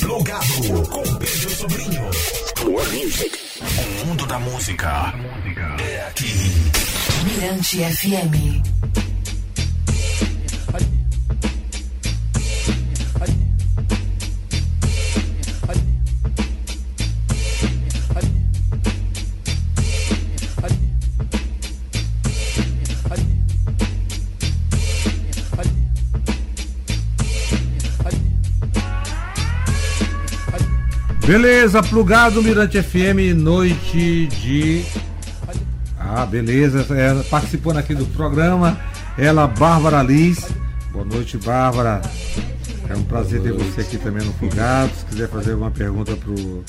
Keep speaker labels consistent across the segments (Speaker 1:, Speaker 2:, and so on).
Speaker 1: Plugado com Pedro Sobrinho. More music. O mundo da música é aqui.
Speaker 2: Mirante FM.
Speaker 3: Beleza, plugado Mirante FM, noite de. Ah, beleza, é, participando aqui do programa, ela, Bárbara Liz. Boa noite, Bárbara. É um prazer ter você aqui também no Plugado. Se quiser fazer alguma pergunta pro,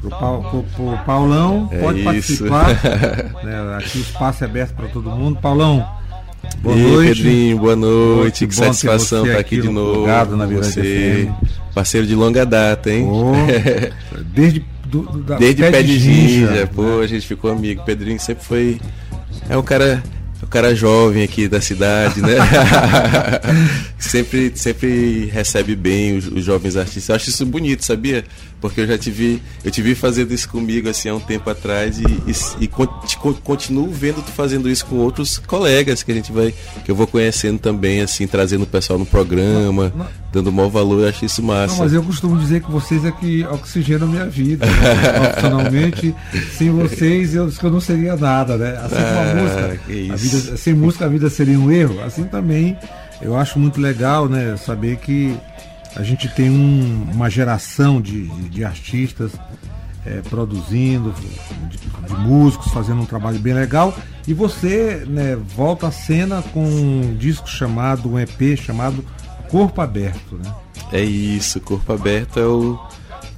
Speaker 3: pro, pro- pro Paulão,
Speaker 4: É
Speaker 3: pode
Speaker 4: isso.
Speaker 3: participar. né, aqui o espaço é aberto para todo mundo. Paulão, boa
Speaker 4: e
Speaker 3: noite.
Speaker 4: Pedrinho, boa noite.
Speaker 3: Que
Speaker 4: Que satisfação estar
Speaker 3: aqui
Speaker 4: aqui de
Speaker 3: no
Speaker 4: novo.
Speaker 3: Plugado, na Mirante
Speaker 4: você,
Speaker 3: FM.
Speaker 4: parceiro de longa data, hein?
Speaker 3: Ô, desde do, do- da-
Speaker 4: Desde pé de ginja,
Speaker 3: né?
Speaker 4: pô, a gente ficou amigo. Pedrinho sempre foi. É um cara. O cara jovem aqui da cidade, né? sempre, sempre recebe bem os, os jovens artistas. Eu acho isso bonito, sabia? Porque eu já te vi, eu te vi fazendo isso comigo assim há um tempo atrás e, e, e continuo vendo tu fazendo isso com outros colegas que a gente vai, que eu vou conhecendo também, assim, trazendo o pessoal no programa,
Speaker 3: Não, não.
Speaker 4: dando maior valor, eu acho isso massa.
Speaker 3: Não, mas eu costumo dizer que vocês é que oxigenam minha vida. né? Profissionalmente, sem vocês eu, eu não seria nada, né? Assim como a
Speaker 4: Ah,
Speaker 3: música. a vida- sem música a vida seria um erro. Assim também eu acho muito legal, né? Saber que a gente tem um- uma geração de, de- artistas eh, produzindo, de, de músicos, fazendo um trabalho bem legal. E você né, volta à cena com um disco chamado, um EP chamado Corpo Aberto, né?
Speaker 4: É isso, Corpo Aberto é o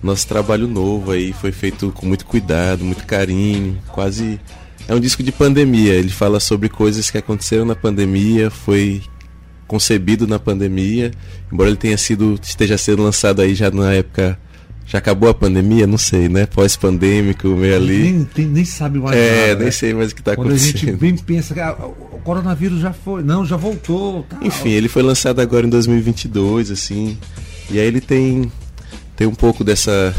Speaker 4: nosso trabalho novo aí, foi feito com muito cuidado, muito carinho, quase é um disco de pandemia, ele fala sobre coisas que aconteceram na pandemia, foi concebido na pandemia, embora ele tenha sido esteja sendo lançado aí já na época já acabou a pandemia, não sei, né? Pós-pandêmico, meio ali.
Speaker 3: Nem, tem- nem sabe mais
Speaker 4: É,
Speaker 3: nada,
Speaker 4: nem
Speaker 3: né?
Speaker 4: sei mais o que tá
Speaker 3: Quando a gente
Speaker 4: acontecendo.
Speaker 3: bem pensa que ah, o coronavírus já foi, não, já voltou. tal.
Speaker 4: Enfim, ele foi lançado agora em 2022, assim. E aí ele tem tem um pouco dessa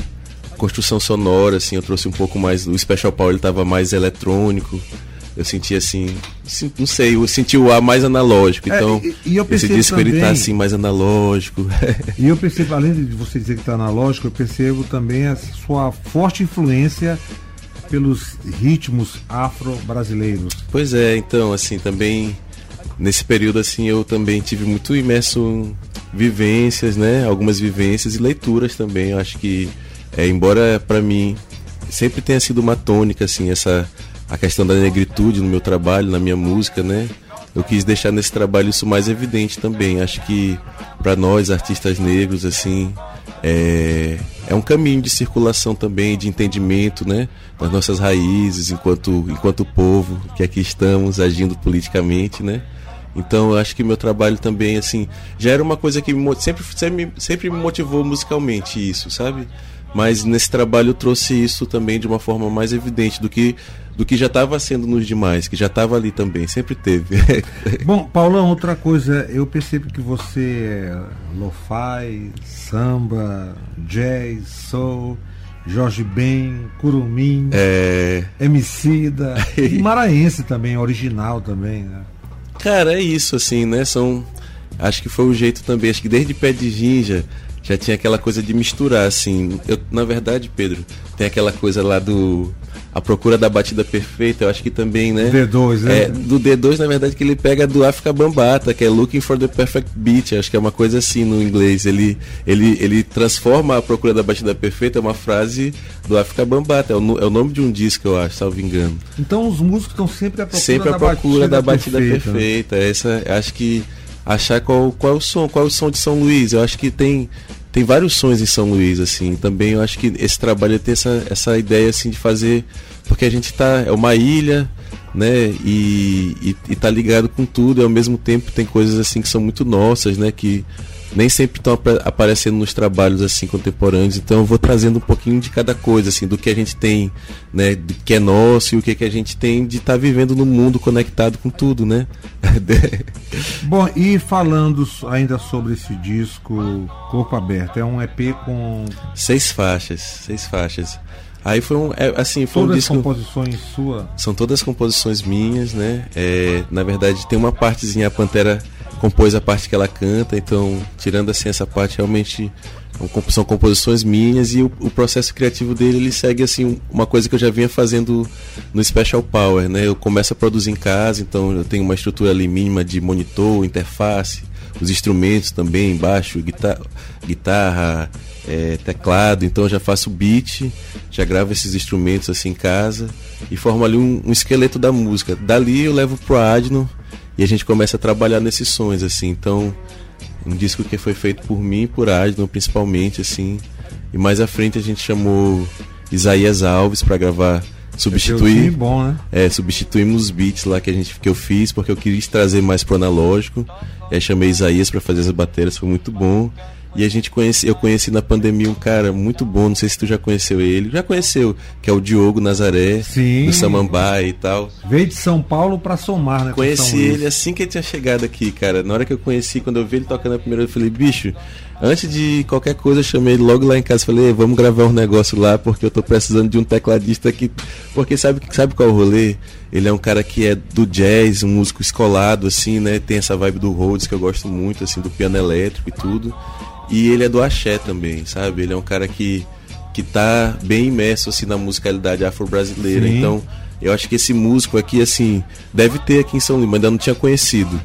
Speaker 4: construção sonora, assim. Eu trouxe um pouco mais. O Special Power ele tava mais eletrônico. Eu senti assim, sim- não sei, eu senti o ar mais analógico.
Speaker 3: É,
Speaker 4: Então,
Speaker 3: e- e eu
Speaker 4: esse disco ele tá
Speaker 3: também-
Speaker 4: assim mais analógico.
Speaker 3: E eu percebo, além de você dizer que está analógico, eu percebo também a sua forte influência pelos ritmos afro-brasileiros.
Speaker 4: Pois é, então, assim, também nesse período assim eu também tive muito imerso em vivências, né? Algumas vivências e leituras também. Eu acho que é, embora pra mim sempre tenha sido uma tônica assim essa a questão da negritude no meu trabalho, na minha música, né? Eu quis deixar nesse trabalho isso mais evidente também. Acho que pra nós artistas negros assim, é, é um caminho de circulação também, de entendimento, né? Das nossas raízes enquanto, enquanto povo que aqui estamos agindo politicamente, né? Então eu acho que meu trabalho também, assim, já era uma coisa que me sempre, sempre, sempre me motivou musicalmente isso, sabe? Mas nesse trabalho eu trouxe isso também de uma forma mais evidente do que, do que já estava sendo nos demais, que já estava ali também, sempre teve.
Speaker 3: Bom, Paulão, outra coisa, eu percebo que você é lo-fi, samba, jazz, soul, Jorge Ben, Curumim,
Speaker 4: é.
Speaker 3: Emicida, e Maraense também, original também, né?
Speaker 4: Cara, é isso, assim, né? São. Acho que foi o jeito também. Acho que desde pé de ginja já tinha aquela coisa de misturar, assim. Eu, na verdade, Pedro, tem aquela coisa lá do. A procura da batida perfeita, eu acho que também, né?
Speaker 3: D2, né?
Speaker 4: É, do D2, na verdade, que ele pega do África Bambata, que é Looking for the Perfect Beat, acho que é uma coisa assim no inglês. Ele, ele, ele transforma a procura da batida perfeita, é uma frase do África Bambata, é o, é o nome de um disco, eu acho, salvo engano.
Speaker 3: Então os músicos estão sempre à procura,
Speaker 4: Sempre
Speaker 3: da,
Speaker 4: a procura da batida
Speaker 3: perfeita.
Speaker 4: perfeita. Essa, acho que achar qual, qual é o som, qual é o som de São Luís. Eu acho que tem tem vários sons em São Luís assim. Também eu acho que esse trabalho tem essa, essa ideia assim de fazer porque a gente tá é uma ilha, né? E, e, e tá ligado com tudo. E ao mesmo tempo tem coisas assim que são muito nossas, né? Que nem sempre estão aparecendo nos trabalhos assim contemporâneos, então eu vou trazendo um pouquinho de cada coisa, assim, do que a gente tem, né, do que é nosso e o que, que a gente tem de estar tá vivendo no mundo conectado com tudo, né?
Speaker 3: Bom, e falando ainda sobre esse disco Corpo Aberto, é um EP com
Speaker 4: seis faixas, seis faixas. Aí foi um, é, assim, foi
Speaker 3: todas
Speaker 4: um disco.
Speaker 3: composições sua?
Speaker 4: São todas composições minhas, né? É, na verdade, tem uma partezinha a Pantera compôs a parte que ela canta, então, tirando assim essa parte, realmente são composições minhas e o, o, processo criativo dele ele segue assim uma coisa que eu já vinha fazendo no Special Power, né? Eu começo a produzir em casa, então eu tenho uma estrutura ali mínima de monitor, interface, os instrumentos também, baixo, guitarra, guitarra é, teclado, então eu já faço beat, já gravo esses instrumentos assim em casa e formo ali um, um esqueleto da música. Dali eu levo pro Adno e a gente começa a trabalhar nesses sons, assim. Então, um disco que foi feito por mim e por Adnan, principalmente, assim. E mais à frente a gente chamou Isaías Alves para gravar substituir
Speaker 3: bom, né?
Speaker 4: é substituímos os beats lá que a gente que eu fiz porque eu queria trazer mais pro analógico aí chamei Isaías para fazer as baterias foi muito bom e a gente conhece, eu conheci na pandemia um cara muito bom, não sei se tu já conheceu ele. Já conheceu, que é o Diogo Nazaré,
Speaker 3: Sim.
Speaker 4: do Samambaia e tal.
Speaker 3: Veio de São Paulo para somar, né?
Speaker 4: Conheci ele assim que ele tinha chegado aqui, cara. Na hora que eu conheci, quando eu vi ele tocando a primeira eu falei, bicho, antes de qualquer coisa, eu chamei ele logo lá em casa. Falei, vamos gravar um negócio lá, porque eu tô precisando de um tecladista aqui. Porque sabe, sabe qual é o rolê? Ele é um cara que é do jazz, um músico escolado, assim, né? Tem essa vibe do Rhodes que eu gosto muito, assim, do piano elétrico e tudo. E ele é do axé também, sabe? Ele é um cara que, que tá bem imerso assim na musicalidade afro-brasileira. Então, eu acho que esse músico aqui, assim, deve ter aqui em São Lima, ainda não tinha conhecido.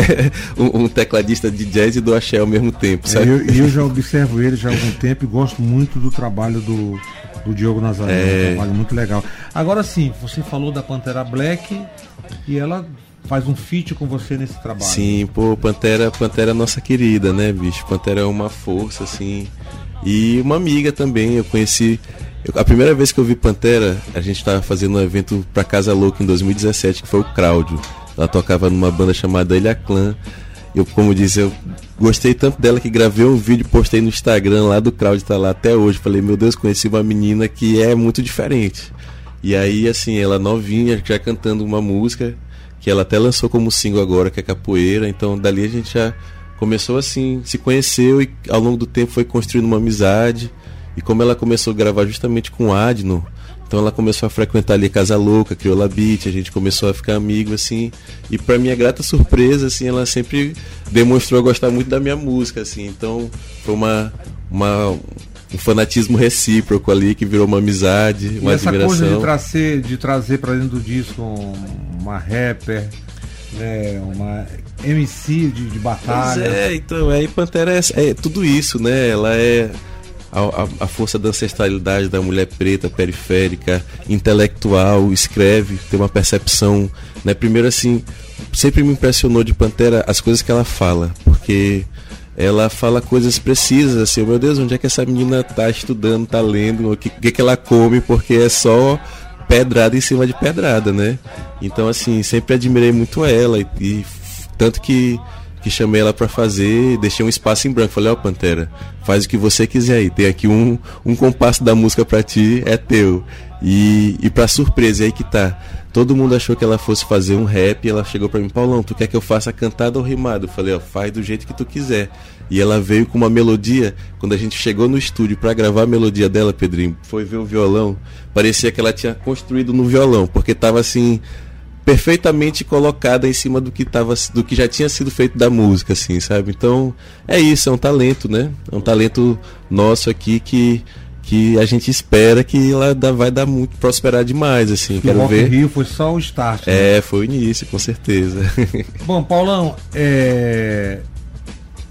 Speaker 4: um, um, tecladista de jazz e do axé ao mesmo tempo, sabe?
Speaker 3: É, eu, eu já observo ele já há algum tempo e gosto muito do trabalho do, do Diogo Nazaré. É... Um trabalho muito legal. Agora sim, você falou da Pantera Black e ela faz um feat com você nesse trabalho.
Speaker 4: Sim, pô, Pantera, Pantera é nossa querida, né, bicho? Pantera é uma força, assim. E uma amiga também, eu conheci. A primeira vez que eu vi Pantera, a gente estava fazendo um evento pra Casa Louca em 2017, que foi o Cláudio. Ela tocava numa banda chamada Ilha Clã. Eu, como disse, eu gostei tanto dela que gravei um vídeo, postei no Instagram lá do Cláudio, tá lá até hoje. Falei, meu Deus, conheci uma menina que é muito diferente. E aí, assim, ela novinha, já cantando uma música que ela até lançou como single agora, que é Capoeira. Então dali a gente já começou assim, se conheceu e ao longo do tempo foi construindo uma amizade. E como ela começou a gravar justamente com o Adno, então ela começou a frequentar ali Casa Louca, criou La Beat, a gente começou a ficar amigo assim. E para minha grata surpresa, assim, ela sempre demonstrou gostar muito da minha música, assim. Então foi uma uma um fanatismo recíproco ali que virou uma amizade, uma
Speaker 3: e
Speaker 4: essa admiração.
Speaker 3: coisa de trazer, de trazer para dentro do disco uma rapper, né, uma MC de, de batalha.
Speaker 4: Pois é, então, aí Pantera é, é, tudo isso, né? Ela é a, a, a, força da ancestralidade da mulher preta, periférica, intelectual, escreve, tem uma percepção, né? Primeiro assim, sempre me impressionou de Pantera as coisas que ela fala, porque ela fala coisas precisas, assim, oh, meu Deus, onde é que essa menina tá estudando, tá lendo, o que, que, que ela come, porque é só pedrada em cima de pedrada, né? Então, assim, sempre admirei muito ela e, e tanto que que chamei ela para fazer, deixei um espaço em branco. Falei, ó, oh, Pantera, faz o que você quiser aí. Tem aqui um, um compasso da música para ti, é teu. E, e pra surpresa, aí que tá. Todo mundo achou que ela fosse fazer um rap e ela chegou para mim, Paulão, tu quer que eu faça cantada ou rimado? Eu falei, ó, faz do jeito que tu quiser. E ela veio com uma melodia. Quando a gente chegou no estúdio para gravar a melodia dela, Pedrinho, foi ver o violão. Parecia que ela tinha construído no violão, porque tava assim perfeitamente colocada em cima do que tava, do que já tinha sido feito da música, assim, sabe? Então é isso, é um talento, né? É um talento nosso aqui que que a gente espera que ela vai dar muito prosperar demais, assim. Quero
Speaker 3: o
Speaker 4: ver.
Speaker 3: Rio foi só o start.
Speaker 4: Né? É, foi o início, com certeza.
Speaker 3: Bom, Paulão, é,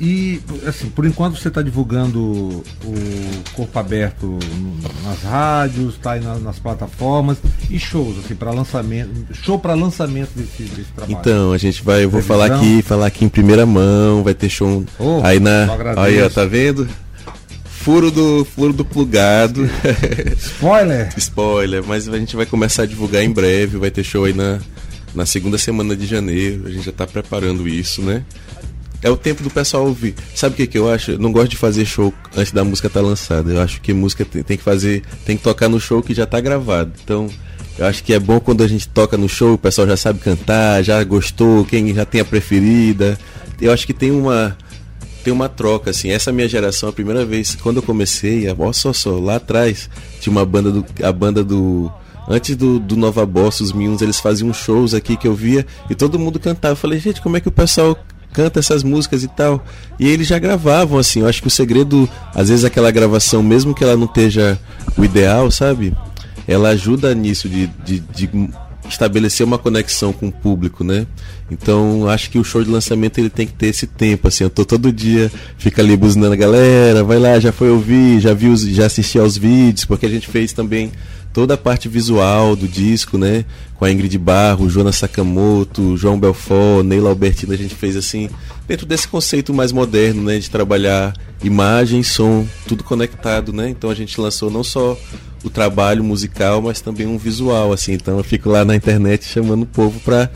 Speaker 3: e, assim, por enquanto você está divulgando o Corpo Aberto nas rádios, está aí nas, nas, plataformas e shows, assim, para lançamento, show para lançamento desse, desse, trabalho.
Speaker 4: Então, a gente vai, eu vou falar aqui, falar aqui em primeira mão, vai ter show oh, aí na, aí, ó, tá vendo? Furo do, furo do plugado.
Speaker 3: Spoiler.
Speaker 4: Spoiler, mas a gente vai começar a divulgar em breve, vai ter show aí na, na segunda semana de janeiro, a gente já está preparando isso, né? É o tempo do pessoal ouvir. Sabe o que, que eu acho? Eu não gosto de fazer show antes da música estar tá lançada. Eu acho que música tem, tem, que fazer, tem que tocar no show que já está gravado. Então, eu acho que é bom quando a gente toca no show, o pessoal já sabe cantar, já gostou, quem já tem a preferida. Eu acho que tem uma tem uma troca assim. Essa minha geração, a primeira vez quando eu comecei, ó só só lá atrás tinha uma banda do a banda do Antes do, do Nova Boss, os Minions, eles faziam shows aqui que eu via e todo mundo cantava. Eu falei, gente, como é que o pessoal canta essas músicas e tal. E eles já gravavam, assim. Eu acho que o segredo, às vezes, aquela gravação, mesmo que ela não esteja o ideal, sabe? Ela ajuda nisso, de, de, de estabelecer uma conexão com o público, né? Então, acho que o show de lançamento ele tem que ter esse tempo, assim. Eu tô todo dia, fica ali buzinando a galera, vai lá, já foi ouvir, já viu, já assistiu aos vídeos, porque a gente fez também toda a parte visual do disco, né? Com a Ingrid Barro, Jonas Sakamoto, João Belfort, Neila Albertino, a gente fez assim, dentro desse conceito mais moderno, né? De trabalhar imagem, som, tudo conectado, né? Então a gente lançou não só o trabalho musical, mas também um visual, assim. Então eu fico lá na internet chamando o povo pra,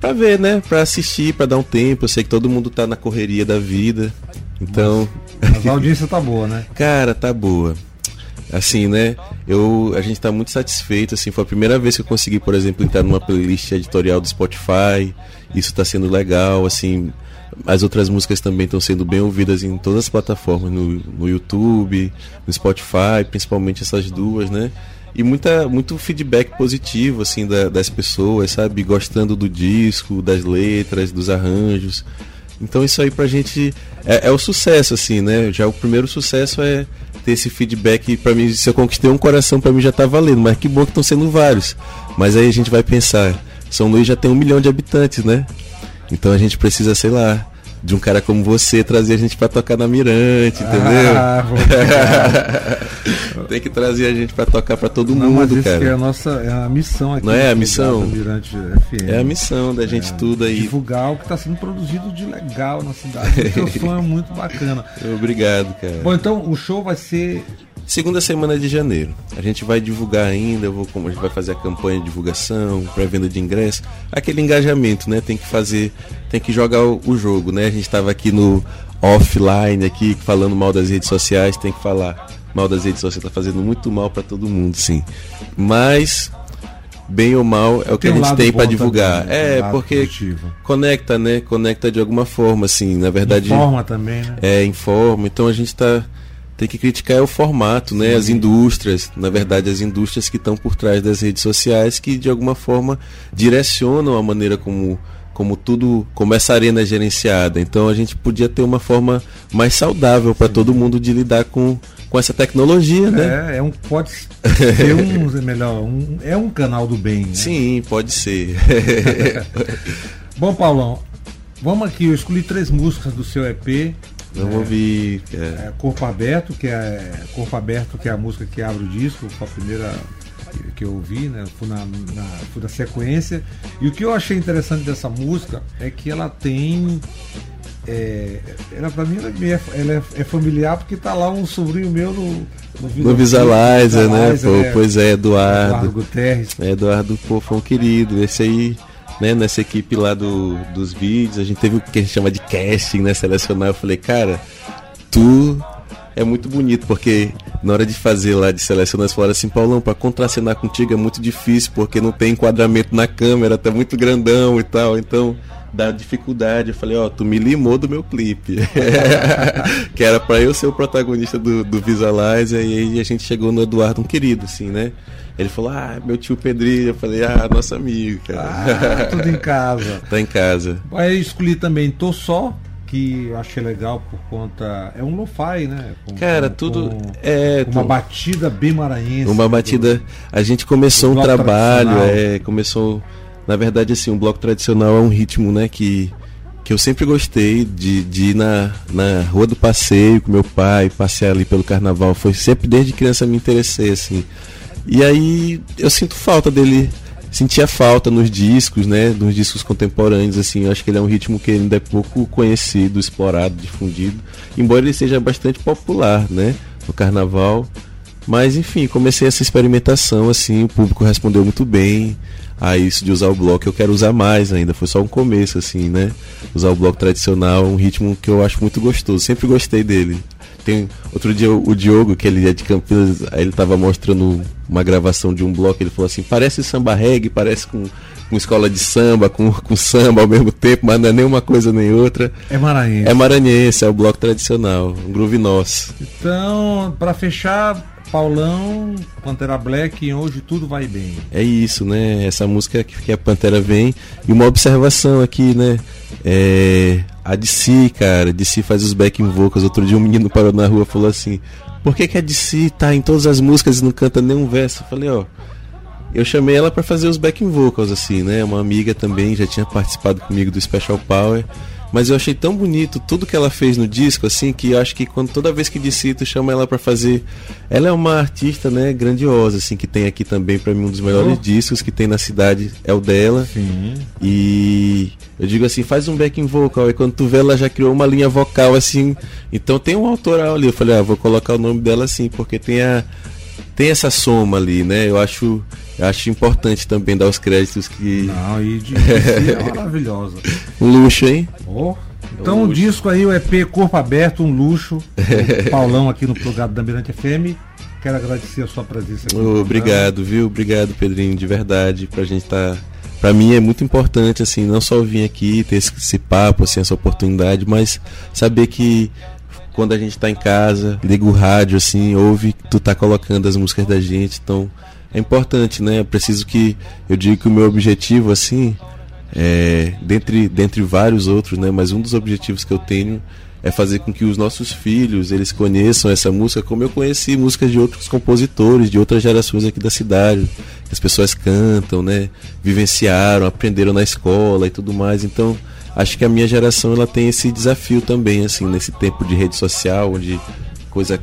Speaker 4: pra ver, né? Pra assistir, pra dar um tempo. Eu sei que todo mundo tá na correria da vida. Então.
Speaker 3: Mas a audiência tá boa, né?
Speaker 4: Cara, tá boa assim, né? Eu, a gente está muito satisfeito, assim, foi a primeira vez que eu consegui, por exemplo, entrar numa playlist editorial do Spotify. Isso está sendo legal, assim. As outras músicas também estão sendo bem ouvidas em todas as plataformas, no, no YouTube, no Spotify, principalmente essas duas, né? E muita, muito feedback positivo, assim, da, das pessoas, sabe? Gostando do disco, das letras, dos arranjos. Então isso aí pra gente é, é o sucesso, assim, né? Já o primeiro sucesso é ter esse feedback para mim, se eu conquistei um coração para mim já tá valendo, mas que bom que estão sendo vários. Mas aí a gente vai pensar, São Luís já tem um milhão de habitantes, né? Então a gente precisa, sei lá, de um cara como você trazer a gente para tocar na Mirante, entendeu? Ah, Tem que trazer a gente para tocar para todo Não, mundo, mas cara.
Speaker 3: é a nossa é a missão aqui.
Speaker 4: Não é a missão?
Speaker 3: Mirante FM.
Speaker 4: É a missão da gente é, tudo aí.
Speaker 3: Divulgar o que está sendo produzido de legal na cidade. o seu som é muito bacana.
Speaker 4: Obrigado, cara.
Speaker 3: Bom, então o show vai ser
Speaker 4: Segunda semana de janeiro. A gente vai divulgar ainda, vou, a gente vai fazer a campanha de divulgação, pré-venda de ingresso, aquele engajamento, né? Tem que fazer, tem que jogar o, o jogo, né? A gente estava aqui no offline aqui falando mal das redes sociais, tem que falar mal das redes sociais, tá fazendo muito mal para todo mundo, sim. Mas bem ou mal é o que tem a gente tem para divulgar. Também, é, porque positivo. conecta, né? Conecta de alguma forma, assim, na verdade.
Speaker 3: Informa também, né?
Speaker 4: É, informa. Então a gente está tem que criticar é o formato, né? As indústrias, na verdade, as indústrias que estão por trás das redes sociais que de alguma forma direcionam a maneira como como tudo, como essa arena é gerenciada. Então a gente podia ter uma forma mais saudável para todo mundo de lidar com, com essa tecnologia,
Speaker 3: né? É, é um pode ser um melhor, um, é um canal do bem. Né?
Speaker 4: Sim, pode ser.
Speaker 3: Bom, Paulão, vamos aqui. Eu escolhi três músicas do seu EP.
Speaker 4: Vamos é, ouvir.
Speaker 3: É. é. Corpo Aberto, que é Corpo Aberto, que é a música que abre o disco, foi a primeira que eu ouvi, né? Fui na, na, fui da sequência. E o que eu achei interessante dessa música é que ela tem. É, ela pra mim ela é, ela é, é, familiar porque tá lá um sobrinho meu no,
Speaker 4: no, no Visualizer, né? Pô, é, pois é, Eduardo. Eduardo
Speaker 3: Guterres.
Speaker 4: É, Eduardo, pô, foi um querido. Esse aí né, nessa equipe lá do, dos vídeos, a gente teve o que a gente chama de casting, né, selecionar. Eu falei, cara, tu é muito bonito, porque na hora de fazer lá, de selecionar, eles falaram assim, Paulão, para contracenar contigo é muito difícil, porque não tem enquadramento na câmera, tá muito grandão e tal, então dá dificuldade. Eu falei, ó, oh, tu me limou do meu clipe. que era para eu ser o protagonista do, do Visualizer, e aí a gente chegou no Eduardo, um querido, assim, né? Ele falou, ah, meu tio Pedrinho. Eu falei, ah, nosso amigo, cara.
Speaker 3: Ah, tudo em casa.
Speaker 4: tá em casa.
Speaker 3: Aí eu escolhi também Tô Só, que eu achei legal por conta. É um lo-fi, né?
Speaker 4: Com, Cara, com, tudo. Com, é.
Speaker 3: Uma batida bem maranhense.
Speaker 4: Uma batida. A gente começou um trabalho, é, começou. Na verdade, assim, um bloco tradicional é um ritmo, né, que, que eu sempre gostei de, de ir na, na rua do passeio com meu pai, passear ali pelo carnaval. Foi sempre desde criança me interessei, assim. E aí eu sinto falta dele, sentia falta nos discos, né? Nos discos contemporâneos, assim. Eu acho que ele é um ritmo que ainda é pouco conhecido, explorado, difundido. Embora ele seja bastante popular, né? No carnaval. Mas enfim, comecei essa experimentação, assim, o público respondeu muito bem. A isso de usar o bloco. Eu quero usar mais ainda. Foi só um começo, assim, né? Usar o bloco tradicional, um ritmo que eu acho muito gostoso. Sempre gostei dele. Tem outro dia o Diogo, que ele é de Campinas, aí ele tava mostrando uma gravação de um bloco, ele falou assim, parece samba reggae, parece com, com escola de samba, com, com samba ao mesmo tempo, mas não é nem uma coisa nem outra.
Speaker 3: É maranhense.
Speaker 4: É maranhense, é o bloco tradicional, um groove nosso.
Speaker 3: Então, para fechar, Paulão, Pantera Black, hoje tudo vai bem.
Speaker 4: É isso, né? Essa música que a Pantera vem. E uma observação aqui, né? É, a DC, cara, a DC faz os backing vocals. Outro dia um menino parou na rua e falou assim: Por que, que a DC tá em todas as músicas e não canta nenhum verso? Eu falei: Ó, eu chamei ela para fazer os backing vocals, assim, né? Uma amiga também já tinha participado comigo do Special Power. Mas eu achei tão bonito tudo que ela fez no disco, assim, que eu acho que quando toda vez que tu chama ela para fazer. Ela é uma artista, né, grandiosa, assim, que tem aqui também para mim um dos melhores oh. discos que tem na cidade, é o dela.
Speaker 3: Sim.
Speaker 4: E eu digo assim, faz um backing vocal. E quando tu vê, ela já criou uma linha vocal, assim. Então tem um autoral ali. Eu falei, ah, vou colocar o nome dela assim, porque tem a. Tem essa soma ali, né? Eu acho eu acho importante também dar os créditos que.
Speaker 3: Não, e de, é maravilhosa.
Speaker 4: Um luxo, hein?
Speaker 3: Oh. Então, um o disco aí, o EP Corpo Aberto, um luxo. Paulão aqui no Plugado da Mirante FM. Quero agradecer a sua presença aqui.
Speaker 4: Oh, obrigado, viu? Obrigado, Pedrinho, de verdade. Pra gente estar. Tá... Pra mim é muito importante, assim, não só vir aqui, ter esse, esse papo, assim, essa oportunidade, mas saber que quando a gente tá em casa, liga o rádio, assim, ouve, tu tá colocando as músicas da gente, então é importante, né? Eu preciso que eu digo que o meu objetivo assim é dentre dentre vários outros, né? Mas um dos objetivos que eu tenho é fazer com que os nossos filhos eles conheçam essa música como eu conheci músicas de outros compositores de outras gerações aqui da cidade que as pessoas cantam né vivenciaram aprenderam na escola e tudo mais então acho que a minha geração ela tem esse desafio também assim nesse tempo de rede social onde coisa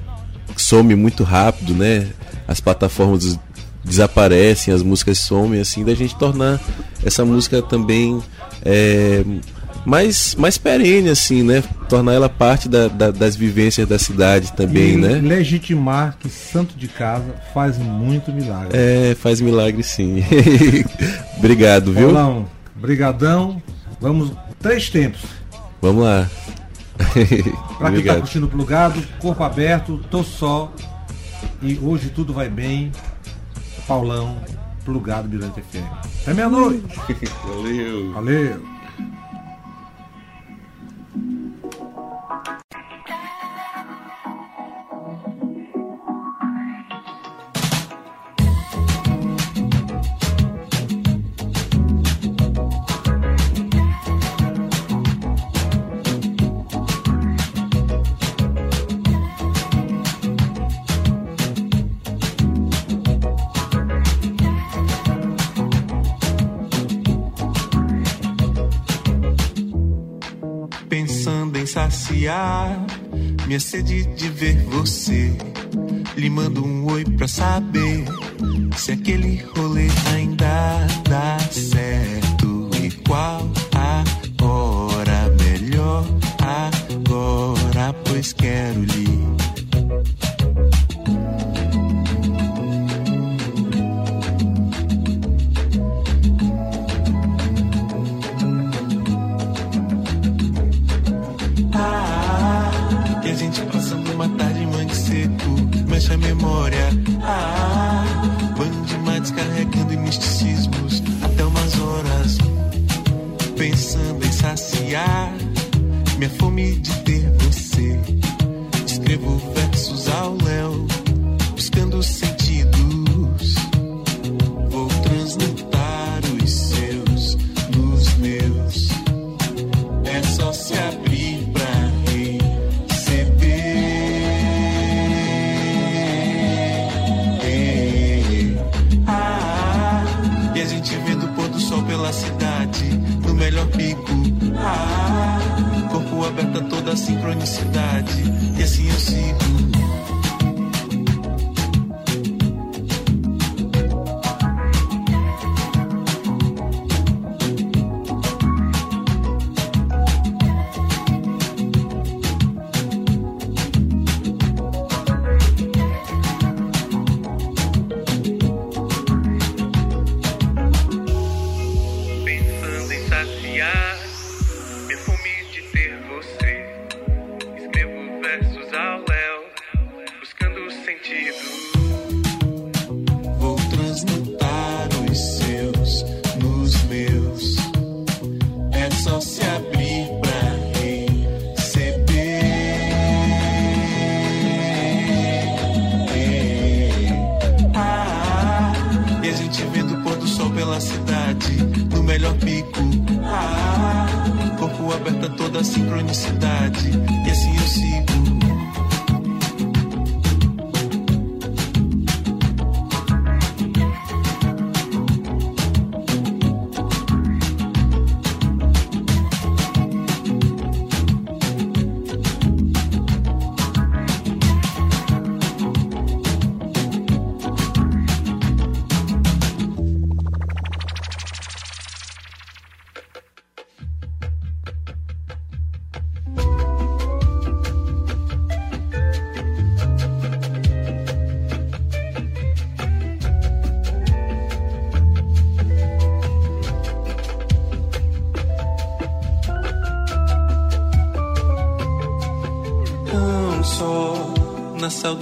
Speaker 4: some muito rápido né as plataformas desaparecem, as músicas somem, assim, da gente tornar essa música também é, mais, mais perene, assim, né? Tornar ela parte da, da, das vivências da cidade também,
Speaker 3: e
Speaker 4: né?
Speaker 3: Legitimar que santo de casa faz muito milagre.
Speaker 4: É, faz milagre sim. Obrigado, viu?
Speaker 3: Paulão, brigadão. Vamos, três tempos.
Speaker 4: Vamos lá.
Speaker 3: pra quem tá curtindo plugado, corpo aberto, tô só. E hoje tudo vai bem. Paulão, plugado Mirante FM. Até meia-noite.
Speaker 4: Valeu.
Speaker 3: Valeu.
Speaker 5: Saciar minha sede de ver você. Lhe mando um oi pra saber se aquele rolê ainda dá certo e qual a hora melhor agora, pois quero lhe mexe a memória. Ah, descarregando em misticismos até umas horas. Pensando em saciar minha fome de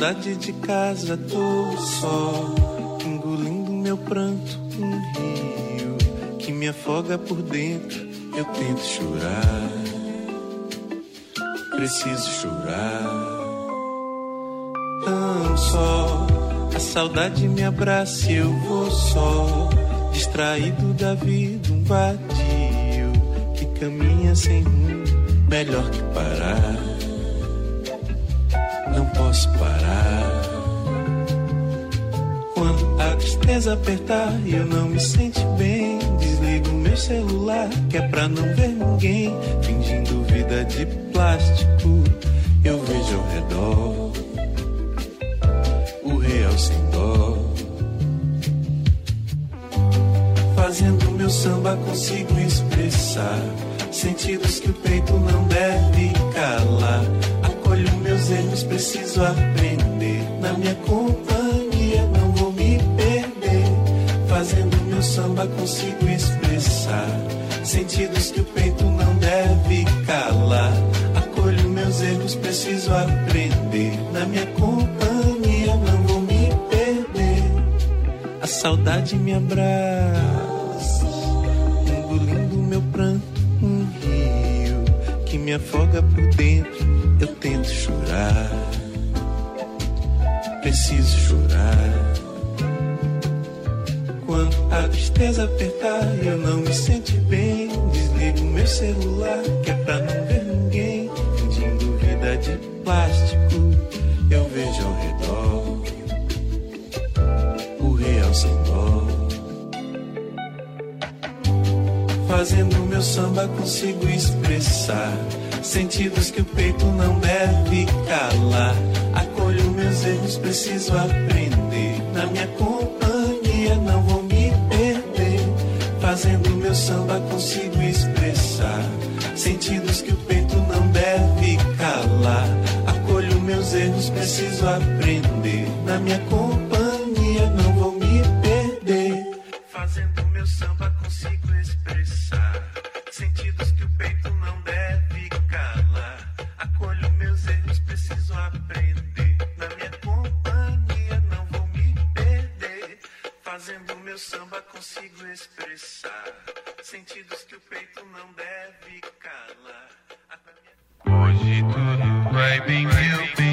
Speaker 4: saudade de casa tô só, engolindo meu pranto, um rio que me afoga por dentro. Eu tento chorar, preciso chorar. Tão só, a saudade me abraça e eu vou só, distraído da vida, um vadio que caminha sem rumo, melhor que parar parar. Quando a tristeza apertar e eu não me sente bem, desligo meu celular, que é pra não ver ninguém, fingindo vida de plástico. Eu vejo ao redor o real sem dó. Fazendo meu samba consigo expressar sentidos que o peito não preciso aprender. Na minha companhia não vou me perder. Fazendo meu samba consigo expressar sentidos que o peito não deve calar. Acolho meus erros, preciso aprender. Na minha companhia não vou me perder. A saudade me abraça, engolindo meu pranto, um rio que me afoga por dentro. A tristeza apertar eu não me sente bem, desligo meu celular, que é pra não ver ninguém, fingindo vida de plástico. Eu vejo ao redor o real sem dó. Fazendo meu samba consigo expressar sentidos que o peito não deve calar. Acolho meus erros, preciso aprender. Na minha companhia samba consigo expressar sentidos que o peito não deve calar. Acolho meus erros, preciso aprender. Na minha companhia não vou me perder. Fazendo meu samba consigo expressar sentidos que o peito não deve calar. Acolho meus erros, preciso aprender. Na minha companhia não vou me perder. Fazendo meu samba consigo expressar sentidos que o peito não deve calar. Hoje tudo vai bem, meu bem.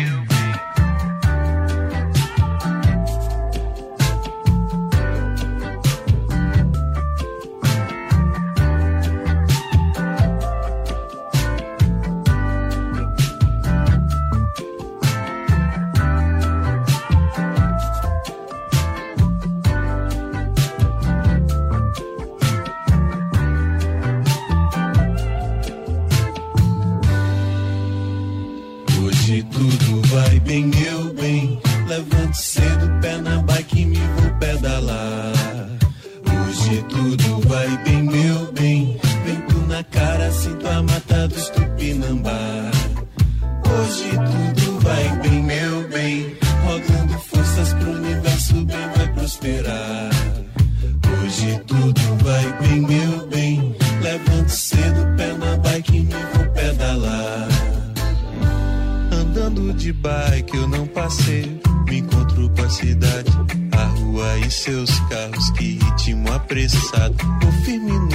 Speaker 4: Mata dos tupinambá. Hoje tudo vai bem, meu bem. Rogando forças pro universo, bem vai prosperar. Hoje tudo vai bem, meu bem. Levante cedo, pé na bike, me vou pedalar. Andando de bike eu não passei. Me encontro com a cidade, a rua e seus carros. Que ritmo apressado. Tô firme